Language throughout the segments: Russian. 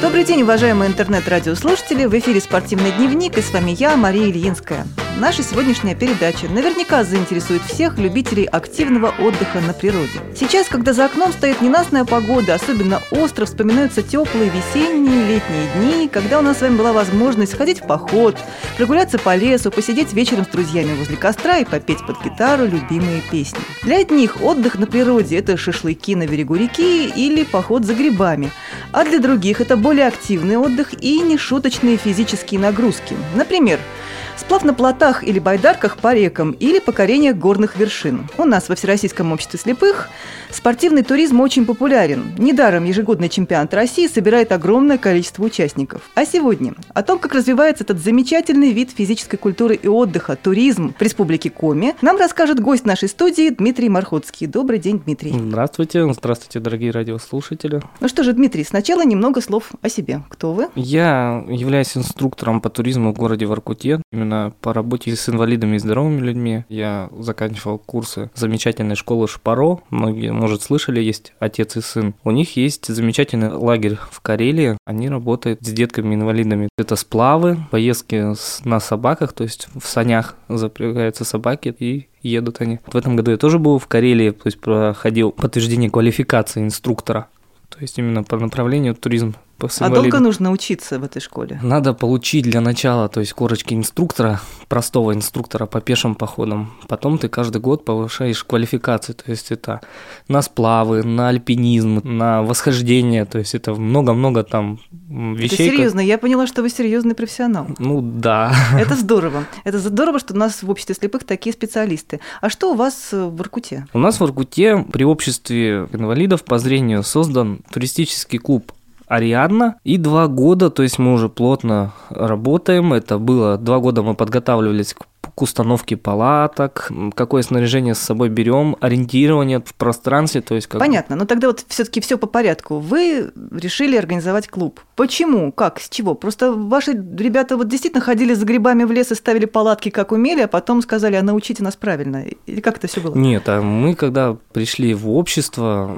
Добрый день, уважаемые интернет-радиослушатели! В эфире «Спортивный дневник» и с вами я, Мария Ильинская. Наша сегодняшняя передача наверняка заинтересует всех любителей активного отдыха на природе. Сейчас, когда за окном стоит ненастная погода, особенно остро вспоминаются теплые весенние, летние дни, когда у нас с вами была возможность сходить в поход, прогуляться по лесу, посидеть вечером с друзьями возле костра и попеть под гитару любимые песни. Для одних отдых на природе – это шашлыки на берегу реки или поход за грибами, а для других это более активный отдых и нешуточные физические нагрузки. Например, Сплав на плотах или байдарках по рекам или покорение горных вершин. У нас во Всероссийском обществе слепых спортивный туризм очень популярен. Недаром ежегодный чемпионат России собирает огромное количество участников. А сегодня о том, как развивается этот замечательный вид физической культуры и отдыха – туризм в Республике Коми, нам расскажет гость нашей студии Дмитрий Мархотский. Добрый день, Дмитрий. Здравствуйте, здравствуйте, дорогие радиослушатели. Ну что же, Дмитрий, сначала немного слов о себе. Кто вы? Я являюсь инструктором по туризму в городе Воркуте. Именно именно по работе с инвалидами и здоровыми людьми. Я заканчивал курсы замечательной школы Шпаро. Многие, может, слышали, есть отец и сын. У них есть замечательный лагерь в Карелии. Они работают с детками-инвалидами. Это сплавы, поездки на собаках, то есть в санях запрягаются собаки и едут они. В этом году я тоже был в Карелии, то есть проходил подтверждение квалификации инструктора. То есть именно по направлению туризм а долго нужно учиться в этой школе? Надо получить для начала, то есть корочки инструктора, простого инструктора по пешим походам. Потом ты каждый год повышаешь квалификацию, то есть это на сплавы, на альпинизм, на восхождение, то есть это много-много там вещей. Это серьезно, я поняла, что вы серьезный профессионал. Ну да. Это здорово. Это здорово, что у нас в обществе слепых такие специалисты. А что у вас в Иркуте? У нас в Иркуте при обществе инвалидов по зрению создан туристический клуб Ариадна. И два года, то есть мы уже плотно работаем. Это было два года мы подготавливались к к установке палаток, какое снаряжение с собой берем, ориентирование в пространстве, то есть как... Понятно, но тогда вот все-таки все по порядку. Вы решили организовать клуб. Почему? Как? С чего? Просто ваши ребята вот действительно ходили за грибами в лес и ставили палатки, как умели, а потом сказали, а научите нас правильно. Или как это все было? Нет, а мы когда пришли в общество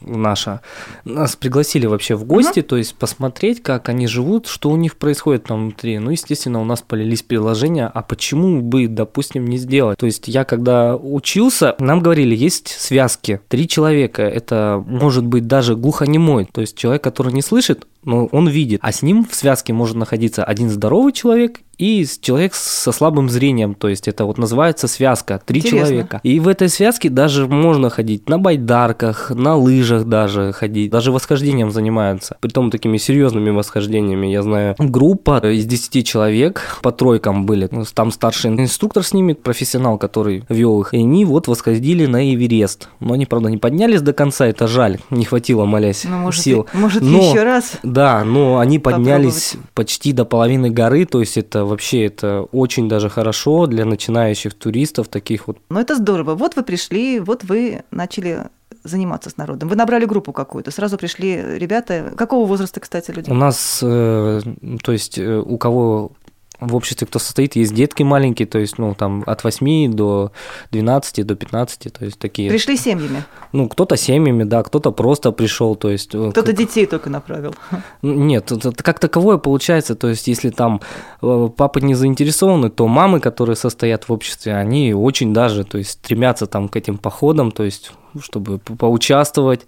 наше, нас пригласили вообще в гости, угу. то есть посмотреть, как они живут, что у них происходит там внутри. Ну, естественно, у нас полились приложения, а почему бы, допустим, не сделать. То есть я когда учился, нам говорили, есть связки, три человека, это может быть даже глухонемой, то есть человек, который не слышит, но он видит, а с ним в связке может находиться один здоровый человек и человек со слабым зрением, то есть это вот называется связка, три Интересно. человека. И в этой связке даже можно ходить на байдарках, на лыжах даже ходить, даже восхождением занимаются, притом такими серьезными восхождениями. Я знаю, группа из 10 человек по тройкам были, там старший инструктор с ними, профессионал, который вел их, и они вот восходили на Эверест. Но они, правда, не поднялись до конца, это жаль, не хватило, молясь, ну, может, сил. Может, но, еще раз? Да, но они поднялись почти до половины горы, то есть это вообще это очень даже хорошо для начинающих туристов, таких вот. Ну это здорово. Вот вы пришли, вот вы начали заниматься с народом? Вы набрали группу какую-то, сразу пришли ребята. Какого возраста, кстати, люди? У нас, э, то есть, э, у кого в обществе, кто состоит, есть детки маленькие, то есть, ну, там, от 8 до 12, до 15, то есть, такие. Пришли семьями? Ну, кто-то семьями, да, кто-то просто пришел, то есть... Э, кто-то как... детей только направил? Ну, нет, как таковое получается, то есть, если там э, папы не заинтересованы, то мамы, которые состоят в обществе, они очень даже, то есть, стремятся там к этим походам, то есть, чтобы поучаствовать,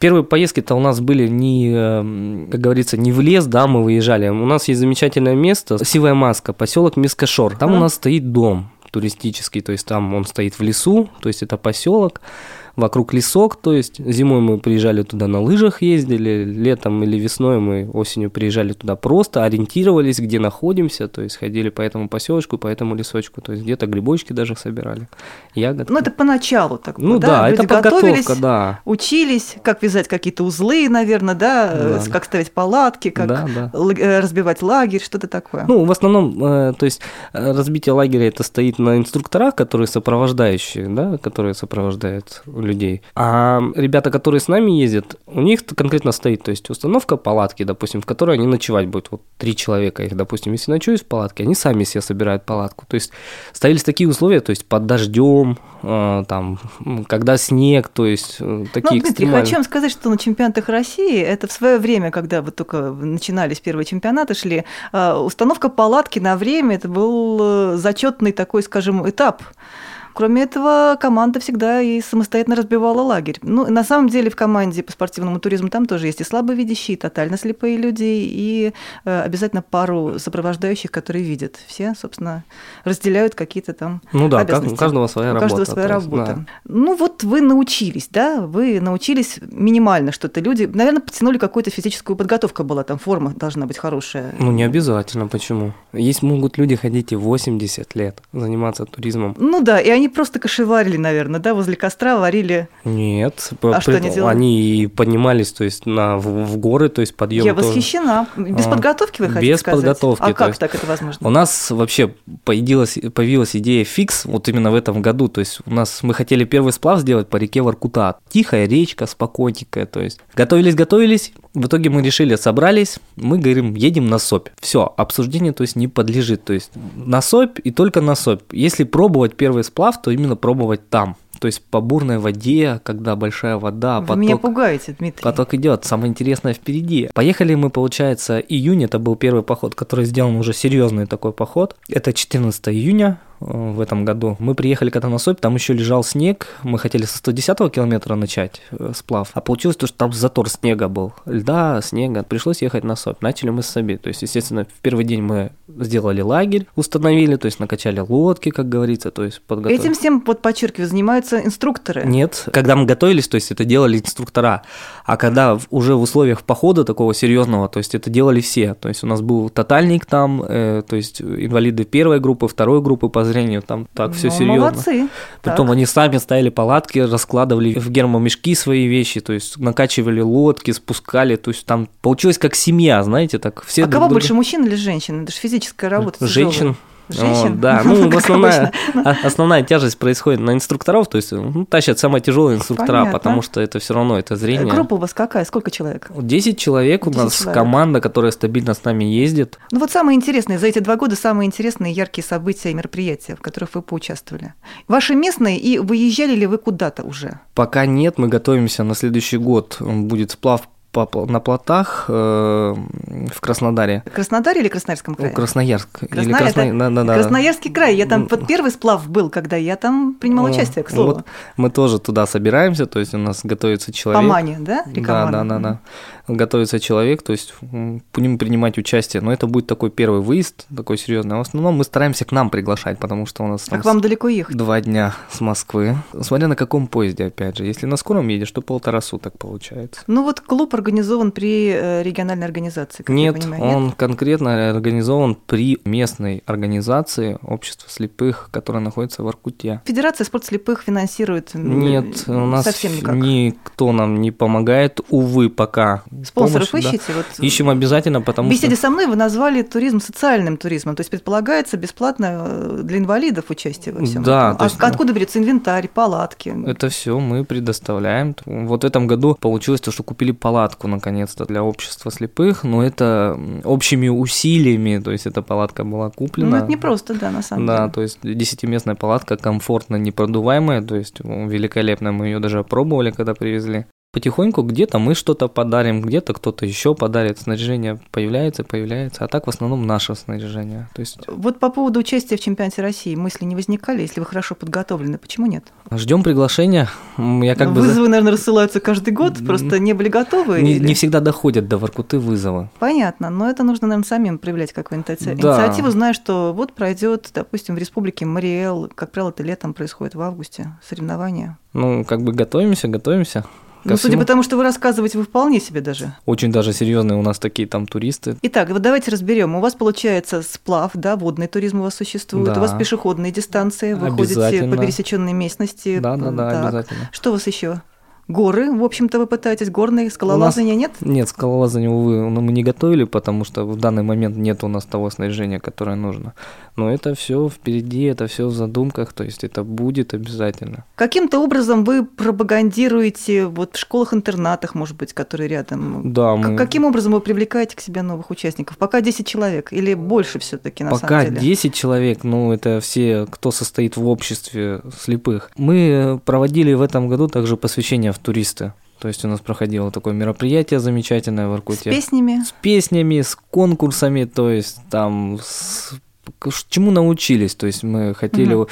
Первые поездки-то у нас были не, э, как говорится, не в лес, да, мы выезжали. У нас есть замечательное место, Сивая Маска, поселок Мискашор. Там а? у нас стоит дом туристический, то есть там он стоит в лесу, то есть это поселок вокруг лесок, то есть зимой мы приезжали туда на лыжах ездили, летом или весной мы осенью приезжали туда просто, ориентировались, где находимся, то есть ходили по этому поселочку, по этому лесочку, то есть где-то грибочки даже собирали, ягоды. Ну это поначалу так Ну да, да это подготовка, да. Учились, как вязать какие-то узлы, наверное, да, да. как ставить палатки, как да, да. Э, разбивать лагерь, что-то такое. Ну, в основном, э, то есть э, разбитие лагеря это стоит на инструкторах, которые сопровождающие, да, которые сопровождают людей. А ребята, которые с нами ездят, у них конкретно стоит, то есть установка палатки, допустим, в которой они ночевать будут. Вот три человека их, допустим, если ночуют в палатке, они сами себе собирают палатку. То есть ставились такие условия, то есть под дождем, э, там, когда снег, то есть э, такие ну, Дмитрий, хочу вам сказать, что на чемпионатах России, это в свое время, когда вот только начинались первые чемпионаты, шли, э, установка палатки на время, это был зачетный такой, скажем, этап Кроме этого, команда всегда и самостоятельно разбивала лагерь. Ну, на самом деле в команде по спортивному туризму там тоже есть и слабовидящие, и тотально слепые люди, и э, обязательно пару сопровождающих, которые видят. Все, собственно, разделяют какие-то там Ну да, обязанности. у каждого своя у работа. каждого своя есть, работа. да. Ну вот вы научились, да, вы научились минимально что-то. Люди, наверное, потянули какую-то физическую подготовку была, там форма должна быть хорошая. Ну не обязательно, почему? Есть могут люди ходить и 80 лет, заниматься туризмом. Ну да, и они просто кошеварили, наверное, да, возле костра варили. Нет, А что они делали? они поднимались, то есть на, в, в горы, то есть подъем. Я тоже. восхищена. Без А, подготовки вы хотите без сказать? подготовки, А как есть так это возможно? У нас вообще появилась, появилась идея фикс вот именно в этом году. То есть у нас мы хотели первый сплав сделать по реке Воркута. Тихая речка, спокойненькая. То есть готовились, готовились. В итоге мы решили, собрались, мы говорим, едем на СОПь. Все, обсуждение, то есть не подлежит. То есть на СОПь и только на СОПь. Если пробовать первый сплав, то именно пробовать там. То есть по бурной воде, когда большая вода, Вы поток... меня пугаете, Дмитрий. Поток идет, самое интересное впереди. Поехали мы, получается, июнь, это был первый поход, который сделан уже серьезный такой поход. Это 14 июня в этом году. Мы приехали когда на Сопь, там еще лежал снег, мы хотели со 110 километра начать э, сплав, а получилось то, что там затор снега был, льда, снега, пришлось ехать на Сопь. Начали мы с Соби, то есть, естественно, в первый день мы сделали лагерь, установили, то есть накачали лодки, как говорится, то есть подготовили. Этим всем, вот подчеркиваю, занимаются инструкторы. Нет, когда мы готовились, то есть это делали инструктора, а когда уже в условиях похода такого серьезного, то есть это делали все, то есть у нас был тотальник там, э, то есть инвалиды первой группы, второй группы по зрению, там так все Ну, серьезно. Молодцы. Притом Так. они сами ставили палатки, раскладывали в гермомешки свои вещи, то есть накачивали лодки, спускали, то есть там получилось как семья, знаете, так все а друг кого друга- больше, мужчин или женщин? Это же физическая работа. тяжелая. Женщин. Вот, да, ну, Как основная, обычно. основная тяжесть происходит на инструкторов, то есть ну, тащат самые тяжелые инструктора, Понятно. потому что это все равно это зрение. Группа у вас какая? Сколько человек? 10 человек у 10 нас человек. команда, которая стабильно с нами ездит. Ну вот самые интересные, за эти два года самые интересные яркие события и мероприятия, в которых вы поучаствовали. Ваши местные, и выезжали ли вы куда-то уже? Пока нет, мы готовимся на следующий год. Будет сплав на плотах э, в Краснодаре. Краснодар или Красноярском крае? Ну, Красноярск. Или Красно- это да, да, да. Красноярский край. Я там вот первый сплав был, когда я там принимала участие, к слову. вот мы тоже туда собираемся, то есть у нас готовится человек. По Мане, да? Река Да, да, да, да. Готовится человек, то есть будем принимать участие. Но это будет такой первый выезд, такой серьезный. А в основном мы стараемся к нам приглашать, потому что у нас А там к вам далеко ехать? два дня с Москвы. Смотря на каком поезде, опять же. Если на скором едешь, то полтора суток получается. Ну вот клуб организован при э, региональной организации, как я Нет, понимаю, он конкретно организован при местной организации общества слепых, которая находится в Аркуте. Федерация спорт слепых финансирует Нет, у нас совсем никак. никто нам не помогает, увы, пока. Спонсоров Помощь, да. ищете? Вот Ищем обязательно, потому беседе что... со мной вы назвали туризм социальным туризмом, то есть предполагается бесплатно э, для инвалидов участие во всем. Да, этом. А есть, ну, откуда берется инвентарь, палатки? Это все мы предоставляем. Вот в этом году получилось то, что купили палатку наконец-то для общества слепых, но это общими усилиями, то есть эта палатка была куплена. Ну, это не просто, да, на самом Да, деле. то есть десятиместная палатка, комфортно непродуваемая, то есть великолепная, мы ее даже опробовали, когда привезли. Потихоньку где-то мы что-то подарим, где-то кто-то еще подарит, снаряжение появляется, появляется, а так в основном наше снаряжение. То есть Вот по поводу участия в чемпионате России мысли не возникали, если вы хорошо подготовлены, почему нет? ждем приглашения. Я как бы Вызовы, наверное, рассылаются каждый год, просто не были готовы? не, или- не всегда доходят до Воркуты вызова. Понятно, но это нужно, наверное, самим проявлять какую-нибудь иници- Да. инициативу, зная, что вот пройдет, допустим, в республике Мариэл, как правило, это летом происходит в августе, соревнования. Ну, как бы готовимся, готовимся. Ну, судя всему. по тому, что вы рассказываете, вы вполне себе даже. Очень даже серьезные у нас такие там туристы. Итак, вот давайте разберем. У вас получается сплав, да, водный туризм у вас существует, Да. у вас пешеходные дистанции, вы ходите по пересеченной местности. Да, да, да, Так. обязательно. Что у вас еще? Горы, в общем-то, вы пытаетесь, горные, скалолазания нет? Нет, скалолазания, увы, мы не готовили, потому что в данный момент нет у нас того снаряжения, которое нужно. Но это все впереди, это все в задумках, то есть это будет обязательно. Каким-то образом вы пропагандируете вот в школах-интернатах, может быть, которые рядом? Да. Мы... Каким образом вы привлекаете к себе новых участников? Пока 10 человек или больше все таки на Пока самом деле? Пока 10 человек, ну это все, кто состоит в обществе слепых. Мы проводили в этом году также посвящение в туристы. То есть у нас проходило такое мероприятие замечательное в Иркуте. С песнями? С песнями, с конкурсами, то есть там с... чему научились. То есть мы хотели угу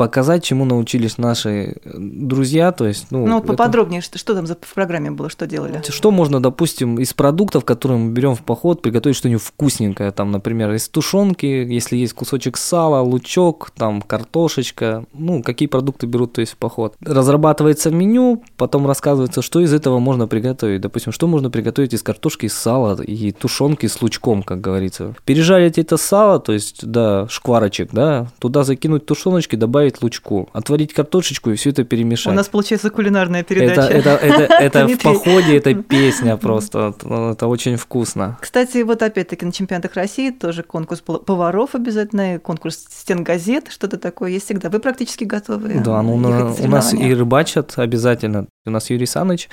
показать, чему научились наши друзья, то есть, ну, ну вот поподробнее, это... что, что там за, в программе было, что делали? Что можно, допустим, из продуктов, которые мы берем в поход, приготовить что-нибудь вкусненькое, там, например, из тушенки, если есть кусочек сала, лучок, там, картошечка, ну, какие продукты берут, то есть в поход. Разрабатывается меню, потом рассказывается, что из этого можно приготовить, допустим, что можно приготовить из картошки, из сала и тушенки с лучком, как говорится. Пережарить это сало, то есть, да, шкварочек, да, туда закинуть тушеночки, добавить добавить лучку, отварить картошечку и все это перемешать. У нас получается кулинарная передача. Это, это, это, это в походе, это песня просто, это очень вкусно. Кстати, вот опять-таки на чемпионатах России тоже конкурс поваров обязательно, конкурс стен газет, что-то такое есть всегда. Вы практически готовы? Да, ну у нас и рыбачат обязательно. У нас Юрий Саныч,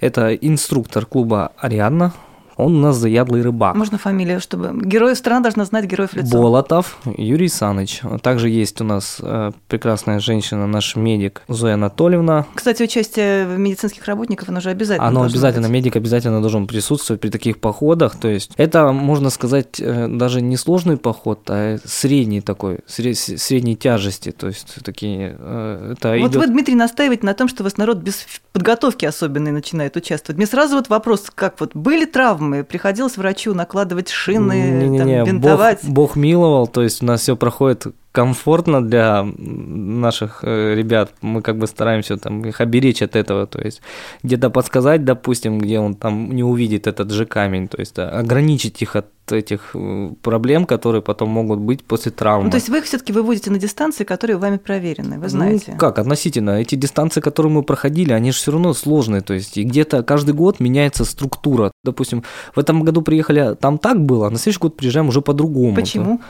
это инструктор клуба «Ариадна», он у нас заядлый рыбак. Можно фамилию, чтобы... Герой страна должна знать героев лицо. Болотов Юрий Саныч. Также есть у нас э, прекрасная женщина, наш медик Зоя Анатольевна. Кстати, участие медицинских работников, оно же обязательно Оно обязательно, быть. медик обязательно должен присутствовать при таких походах. То есть это, можно сказать, э, даже не сложный поход, а средний такой, средней тяжести. То есть такие... Э, это вот идет... вы, Дмитрий, настаиваете на том, что вас народ без подготовки особенной начинает участвовать. Мне сразу вот вопрос, как вот были травмы, травмы, приходилось врачу накладывать шины, не, не, не, там, бинтовать. Бог, Бог миловал, то есть у нас все проходит комфортно для наших э, ребят. Мы как бы стараемся там их оберечь от этого, то есть где-то подсказать, допустим, где он там не увидит этот же камень, то есть ограничить их от этих э, проблем, которые потом могут быть после травмы. Ну, то есть вы их все-таки выводите на дистанции, которые вами проверены, вы ну, знаете? Ну, как, относительно. Эти дистанции, которые мы проходили, они же все равно сложные. То есть и где-то каждый год меняется структура. Допустим, в этом году приехали, там так было, а на следующий год приезжаем уже по-другому. Почему?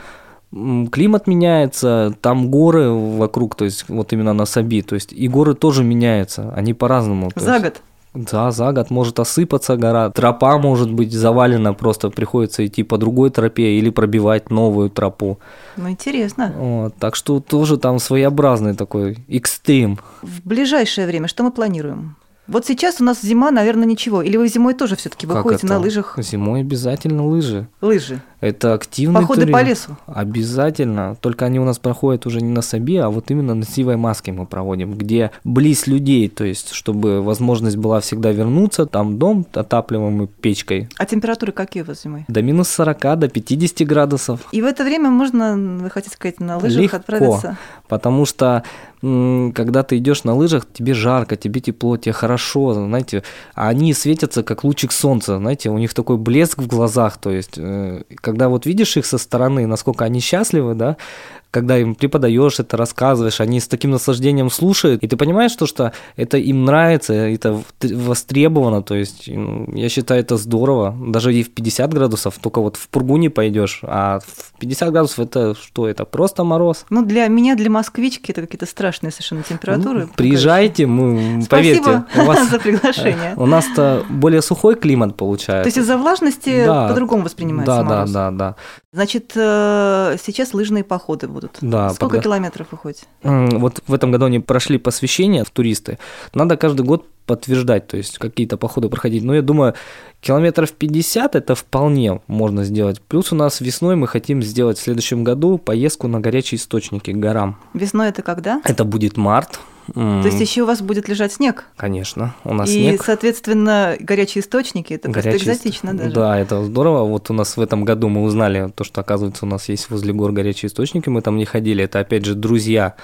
Климат меняется, там горы вокруг, то есть вот именно на Саби, то есть и горы тоже меняются, они по-разному. За есть, год? Да, за год может осыпаться гора, тропа может быть завалена, просто приходится идти по другой тропе или пробивать новую тропу. Ну, интересно. Вот, так что тоже там своеобразный такой экстрим. В ближайшее время что мы планируем? Вот сейчас у нас зима, наверное, ничего. Или вы зимой тоже все-таки выходите на лыжах? Зимой обязательно лыжи. Лыжи. Это активный Походы туризм. по лесу? Обязательно. Только они у нас проходят уже не на Сабе, а вот именно на Сивой Маске мы проводим, где близ людей, то есть чтобы возможность была всегда вернуться, там дом отапливаемый печкой. А температуры какие у вас зимой? До минус 40, до 50 градусов. И в это время можно, вы хотите сказать, на лыжах Легко, отправиться? потому что когда ты идешь на лыжах, тебе жарко, тебе тепло, тебе хорошо, знаете, а они светятся как лучик солнца, знаете, у них такой блеск в глазах, то есть э, когда вот видишь их со стороны, насколько они счастливы, да, когда им преподаешь это, рассказываешь, они с таким наслаждением слушают, и ты понимаешь, то, что это им нравится, это востребовано, то есть ну, я считаю это здорово, даже и в 50 градусов, только вот в пургу не пойдешь, а в 50 градусов это что, это просто мороз. Ну для меня, для москвички это какие-то страшные совершенно температуры. Ну, приезжайте, мы, Спасибо поверьте. у вас, за приглашение. У нас-то более сухой климат получается. То есть из-за влажности да, по-другому воспринимается да, мороз? Да, да, да. Значит, э, сейчас лыжные походы будут. Да. Сколько подго... километров вы ходите? Вот в этом году они прошли посвящение в туристы. Надо каждый год подтверждать, то есть какие-то походы проходить. Но я думаю, километров 50 это вполне можно сделать. Плюс у нас весной мы хотим сделать в следующем году поездку на горячие источники к горам. Весной это когда? Это будет март. То есть еще у вас будет лежать снег? Конечно, у нас и, снег. И, соответственно, горячие источники, это горячие просто экзотично даже. Да, это здорово. Вот у нас в этом году мы узнали то, что, оказывается, у нас есть возле гор горячие источники, мы там не ходили. Это, опять же, друзья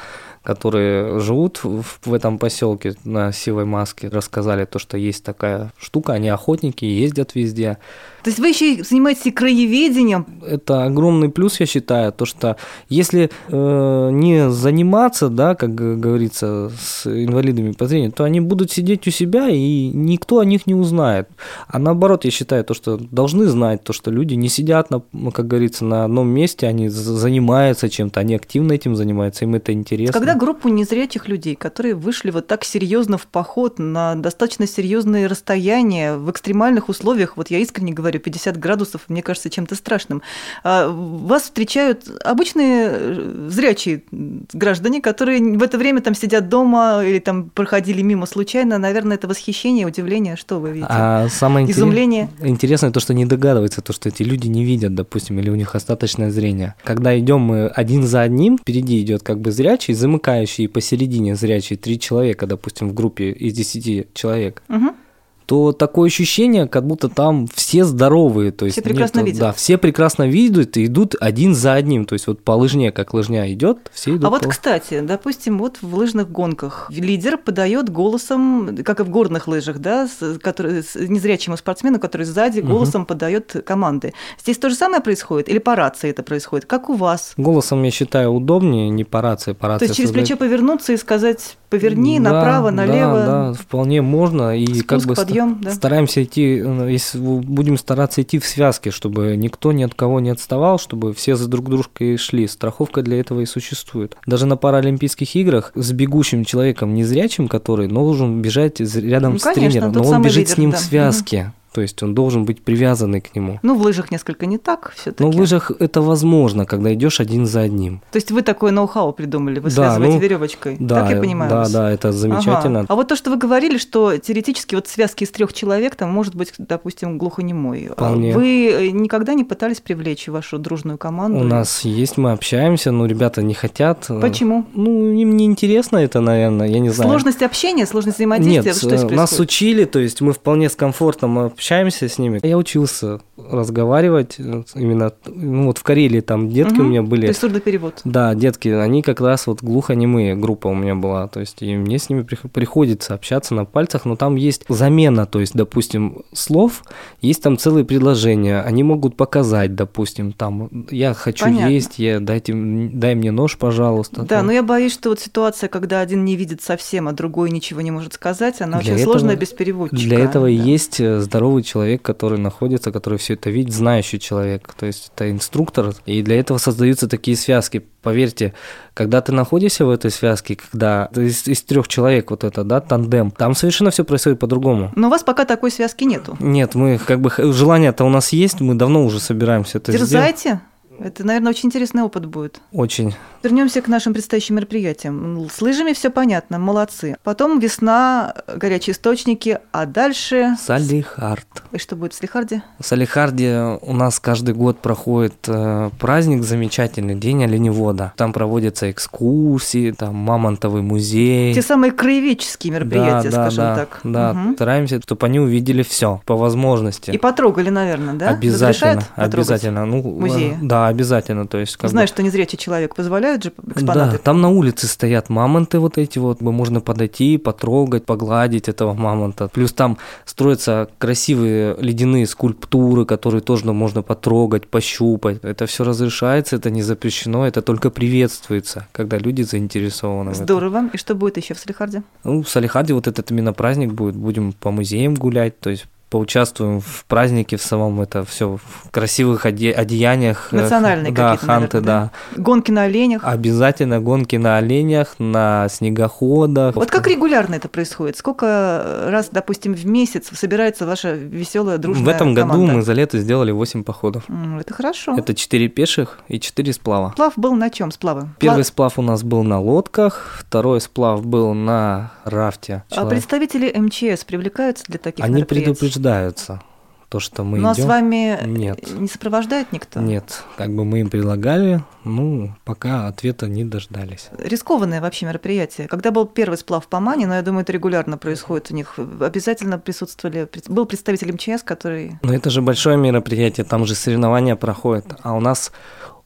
которые живут в этом поселке на Сивой Маске, рассказали то, что есть такая штука, они охотники, ездят везде. То есть вы еще и занимаетесь и краеведением? Это огромный плюс, я считаю, то, что если э, не заниматься, да, как говорится, с инвалидами по зрению, то они будут сидеть у себя, и никто о них не узнает. А наоборот, я считаю, то, что должны знать, то, что люди не сидят, на, как говорится, на одном месте, они занимаются чем-то, они активно этим занимаются, им это интересно. Когда группу незрячих людей, которые вышли вот так серьезно в поход на достаточно серьезные расстояния в экстремальных условиях, вот я искренне говорю, говорю, 50 градусов, мне кажется, чем-то страшным. А вас встречают обычные э, зрячие граждане, которые в это время там сидят дома или там проходили мимо случайно. Наверное, это восхищение, удивление, что вы видите? А самое Изумление. Интересное то, что не догадывается, то, что эти люди не видят, допустим, или у них остаточное зрение. Когда идем мы один за одним, впереди идет как бы зрячий, замыкающий, и посередине зрячий, три человека, допустим, в группе из десяти человек. Угу то такое ощущение, как будто там все здоровые. То есть все прекрасно нет, видят. Да, все прекрасно видят и идут один за одним. То есть вот по лыжне, как лыжня идет, все идут. А вот, по... кстати, допустим, вот в лыжных гонках лидер подает голосом, как и в горных лыжах, да, который, незрячему спортсмену, который сзади голосом угу. подает команды. Здесь то же самое происходит или по рации это происходит? Как у вас? Голосом, я считаю, удобнее, не по рации. По рации то есть через плечо повернуться и сказать поверни да, направо, налево. Да, да, вполне можно. И Спуск, как бы подъем, да. стараемся идти, если будем стараться идти в связке, чтобы никто ни от кого не отставал, чтобы все за друг дружкой шли. Страховка для этого и существует. Даже на Паралимпийских играх с бегущим человеком незрячим, который должен бежать рядом ну, с конечно, тренером, но он бежит лидер, с ним да. в связке. То есть он должен быть привязанный к нему. Ну, в лыжах несколько не так все-таки. Но в лыжах это возможно, когда идешь один за одним. То есть вы такое ноу-хау придумали, вы Да, связываете ну, веревочкой. Да, так я понимаю. Да, вас? да, это замечательно. Ага. А вот то, что вы говорили, что теоретически вот связки из трех человек там может быть, допустим, глухонемой. Вполне. Вы никогда не пытались привлечь вашу дружную команду? У нас есть, мы общаемся, но ребята не хотят. Почему? Ну, им не интересно это, наверное, я не знаю. Сложность общения, сложность взаимодействия, Нет, что э, нас учили, то есть мы вполне с комфортом общаемся с ними. Я учился разговаривать э, именно, ну вот в Карелии там детки Мгм. у меня были. То есть сурдоперевод. Да, детки, они как раз вот глухонемые группа у меня была, то есть и мне с ними прих- приходится общаться на пальцах, но там есть замена, то есть, допустим, слов, есть там целые предложения, они могут показать, допустим, там, я хочу Понятно. есть, я, дайте, дай мне нож, пожалуйста. Да, там. но я боюсь, что вот ситуация, когда один не видит совсем, а другой ничего не может сказать, она Для очень этого- сложная без переводчика. Для этого и да. есть э, здоровый человек, который находится, который все это видит, знающий человек. То есть это инструктор. И для этого создаются такие связки. Поверьте, когда ты находишься в этой связке, когда из, из трех человек вот это, да, тандем, там совершенно все происходит по-другому. Но у вас пока такой связки нету. Нет, мы как бы желание-то у нас есть, мы давно уже собираемся это сделать. Дерзайте. Это, наверное, очень интересный опыт будет. Очень. Вернемся к нашим предстоящим мероприятиям. С лыжами все понятно, молодцы. Потом весна, горячие источники, а дальше... Салихард. И что будет в Слихарде? В Салихарде у нас каждый год проходит э, праздник замечательный, День оленевода. Там проводятся экскурсии, там мамонтовый музей. Те самые краеведческие мероприятия, да, скажем да, так. Да, Мгм. стараемся, чтобы они увидели все по возможности. И потрогали, наверное, да? Обязательно, обязательно. Ну, музеи? Да, обязательно. То есть, как Знаешь, что незрячий человек позволяют же экспонаты? да, там на улице стоят мамонты вот эти вот, можно подойти, потрогать, погладить этого мамонта. Плюс там строятся красивые ледяные скульптуры, которые тоже можно потрогать, пощупать. Это все разрешается, это не запрещено, это только приветствуется, когда люди заинтересованы. Здорово. И что будет еще в Салихарде? Ну, в Салихарде вот этот именно праздник будет, будем по музеям гулять, то есть поучаствуем в празднике в самом это все в красивых оде- одеяниях. э, Национальные да, какие-то, ханты, наверное, да. Гонки на оленях. Обязательно гонки на оленях, на снегоходах. Вот как регулярно это происходит? Сколько раз, допустим, в месяц собирается ваша веселая дружная В этом году команда? мы за лето сделали 8 походов. Это хорошо. Это 4 пеших и 4 сплава. Сплав был на чем? Сплавы? Первый Пла- сплав у нас был на лодках, второй сплав был на рафте. А Человек- представители МЧС привлекаются для таких Они мероприятий? Предупреждаются, то, что мы Ну а с идем. вами Нет. не сопровождает никто? Нет, как бы мы им предлагали, ну, пока ответа не дождались. Рискованное вообще мероприятие. Когда был первый сплав по Мане, но я думаю, это регулярно происходит у них, обязательно присутствовали, был представитель МЧС, который... Но это же большое мероприятие, там же соревнования проходят, а у нас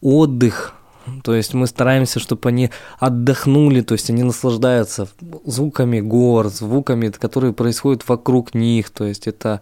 отдых То есть мы стараемся, чтобы они отдохнули, то есть они наслаждаются звуками гор, звуками, которые происходят вокруг них. То есть это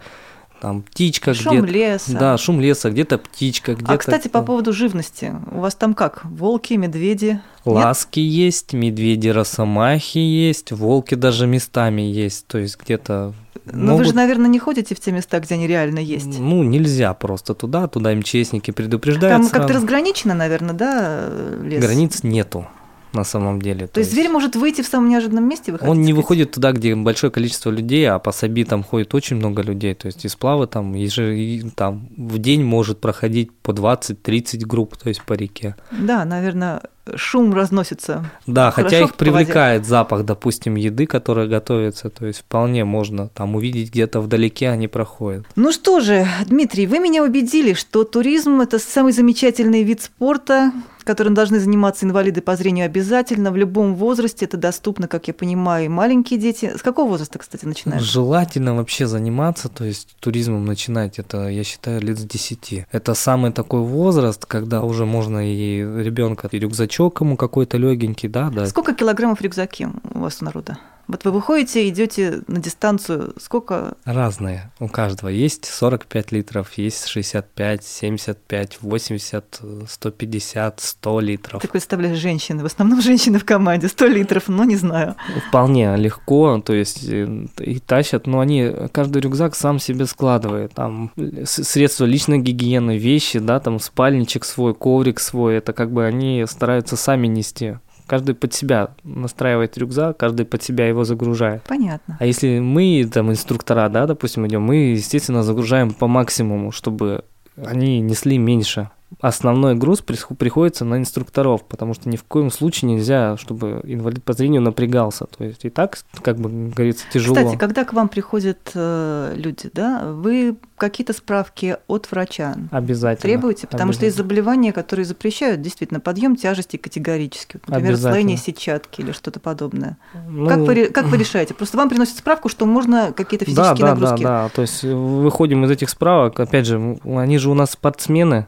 там птичка шум где-то. леса. Да, шум леса, где-то птичка, где-то. А, кстати, по поводу живности. У вас там как? Волки, медведи? Ласки Нет? есть, медведи, росомахи есть, волки даже местами есть. То есть где-то но могут... вы же, наверное, не ходите в те места, где они реально есть. Ну, нельзя просто туда, туда МЧСники предупреждают. Там как-то разграничено, наверное, да, лес? Границ нету на самом деле. То, То есть зверь может выйти в самом неожиданном месте? Вы он не сказать? выходит туда, где большое количество людей, а по Саби там ходит очень много людей. То есть из сплавы там, еже, там в день может проходить по 20-30 групп, то есть по реке. Да, наверное, шум разносится. Да, хотя их привлекает запах, допустим, еды, которая готовится, то есть вполне можно там увидеть где-то вдалеке они проходят. Ну что же, Дмитрий, вы меня убедили, что туризм – это самый замечательный вид спорта, которым должны заниматься инвалиды по зрению обязательно, в любом возрасте. Это доступно, как я понимаю, и маленькие дети. С какого возраста, кстати, начинают? Желательно вообще заниматься, то есть туризмом начинать, это, я считаю, лет с 10. Это самый такой возраст, когда уже можно и ребенка и рюкзачок ему какой-то легенький, да, да. Сколько килограммов в рюкзаке у вас у народа? Вот вы выходите, идете на дистанцию, сколько? Разные у каждого. Есть 45 литров, есть 65, 75, 80, 150, 100 литров. Ты представляешь, женщины, в основном женщины в команде, 100 литров, но не знаю. Вполне легко, то есть э, и тащат, но они, каждый рюкзак сам себе складывает. Там средства личной гигиены, вещи, да, там спальничек свой, коврик свой, это как бы они стараются сами нести. Каждый под себя настраивает рюкзак, каждый под себя его загружает. Понятно. А если мы, там, инструктора, да, допустим, идем, мы, естественно, загружаем по максимуму, чтобы они несли меньше основной груз приходится на инструкторов, потому что ни в коем случае нельзя, чтобы инвалид по зрению напрягался. То есть и так, как бы говорится, тяжело. Кстати, когда к вам приходят э, люди, да, вы какие-то справки от врача Обязательно. требуете? Потому что есть заболевания, которые запрещают действительно подъем тяжести категорически. Например, слоение сетчатки или что-то подобное. Ну, как, вы, как вы решаете? Просто вам приносят справку, что можно какие-то физические да, нагрузки. Да, да, да. То есть выходим из этих справок, опять же, они же у нас спортсмены,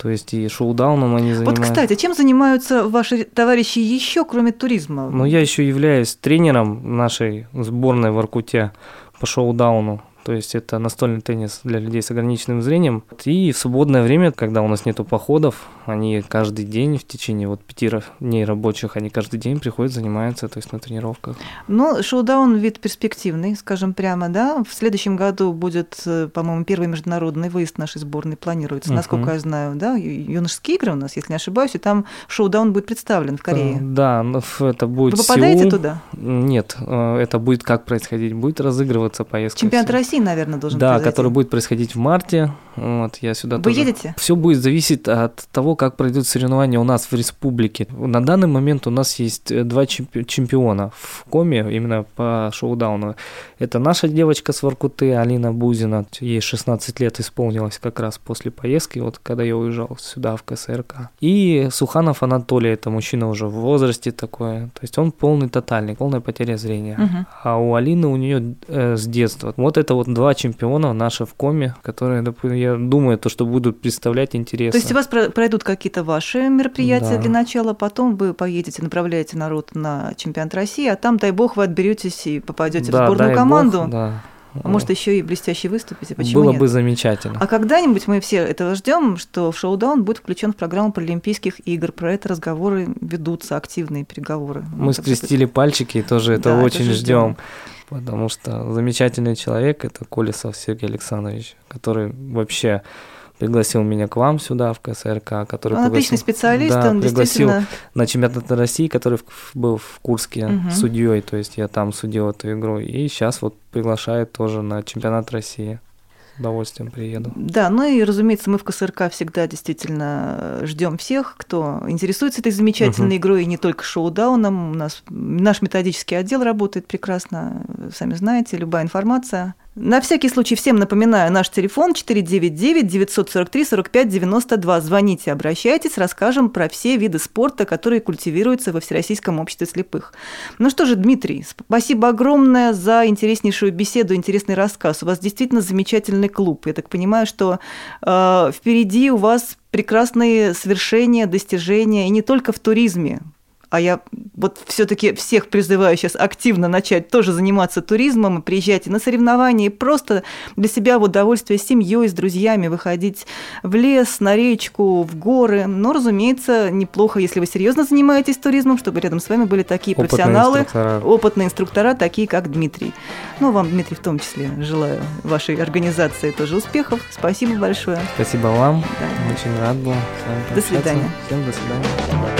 то есть и шоу-дауном они занимаются. Вот, кстати, чем занимаются ваши товарищи еще, кроме туризма? Ну, я еще являюсь тренером нашей сборной в Аркуте по шоу-дауну. То есть это настольный теннис для людей с ограниченным зрением. И в свободное время, когда у нас нету походов, они каждый день в течение вот пяти дней рабочих, они каждый день приходят, занимаются, то есть на тренировках. Ну, шоу-даун вид перспективный, скажем прямо, да. В следующем году будет, э, по-моему, первый международный выезд нашей сборной планируется, uh-huh. насколько я знаю, да, юношеские игры у нас, если не ошибаюсь, и там шоу-даун будет представлен в Корее. Э, да, это будет Вы попадаете Сеул. туда? Нет, э, это будет как происходить? Будет разыгрываться поездка. Чемпионат России, наверное, должен Да, произойти. который будет происходить в марте. Вот, я сюда Вы тоже... едете? Все будет зависеть от того, как пройдут соревнования у нас в республике. На данный момент у нас есть э, два чемпиона в коме именно по шоу-дауну. Это наша девочка с Воркуты, Алина Бузина. Ей 16 лет исполнилось как раз после поездки, вот когда я уезжал сюда, в КСРК. И Суханов Анатолий, это мужчина уже в возрасте такой. То есть он полный тотальный, полная потеря зрения. Угу. А у Алины у нее э, с детства. Вот это вот два чемпиона наши в коме, которые, я думаю, то, что будут представлять интерес. То есть у вас пройдут какие-то ваши мероприятия да. для начала, потом вы поедете, направляете народ на чемпионат России, а там, дай бог, вы отберетесь и попадете да, в сборную команду. Бог, да. А может, еще и блестяще выступите? Почему Было нет? бы замечательно. А когда-нибудь мы все этого ждем, что в шоу-даун будет включен в программу Паралимпийских игр. Про это разговоры ведутся, активные переговоры. Мы вот скрестили это... пальчики и тоже это да, очень ждем. Потому что замечательный человек это Колесов Сергей Александрович, который вообще пригласил меня к вам сюда, в КСРК, который он отличный специалист, да, он пригласил действительно... на чемпионат России, который был в Курске Мгм. судьей, то есть я там судил эту игру, и сейчас вот приглашает тоже на чемпионат России. С удовольствием приеду. Да, ну и, разумеется, мы в КСРК всегда действительно ждем всех, кто интересуется этой замечательной Мгм. игрой, и не только шоу-дауном. У нас наш методический отдел работает прекрасно, сами знаете, любая информация На всякий случай всем напоминаю, наш телефон 499-943-45-92. Звоните, обращайтесь, расскажем про все виды спорта, которые культивируются во Всероссийском обществе слепых. Ну что же, Дмитрий, спасибо огромное за интереснейшую беседу, интересный рассказ. У вас действительно замечательный клуб. Я так понимаю, что э, впереди у вас прекрасные свершения, достижения, и не только в туризме а я вот все-таки всех призываю сейчас активно начать тоже заниматься туризмом и приезжать на соревнования, и просто для себя в удовольствие с семьей, с друзьями выходить в лес, на речку, в горы. Но, разумеется, неплохо, если вы серьезно занимаетесь туризмом, чтобы рядом с вами были такие опытные профессионалы, инструктора. опытные инструктора, такие как Дмитрий. Ну, вам, Дмитрий, в том числе желаю вашей организации тоже успехов. Спасибо большое. Спасибо вам. Да. Очень рад был. До свидания. Всем до свидания.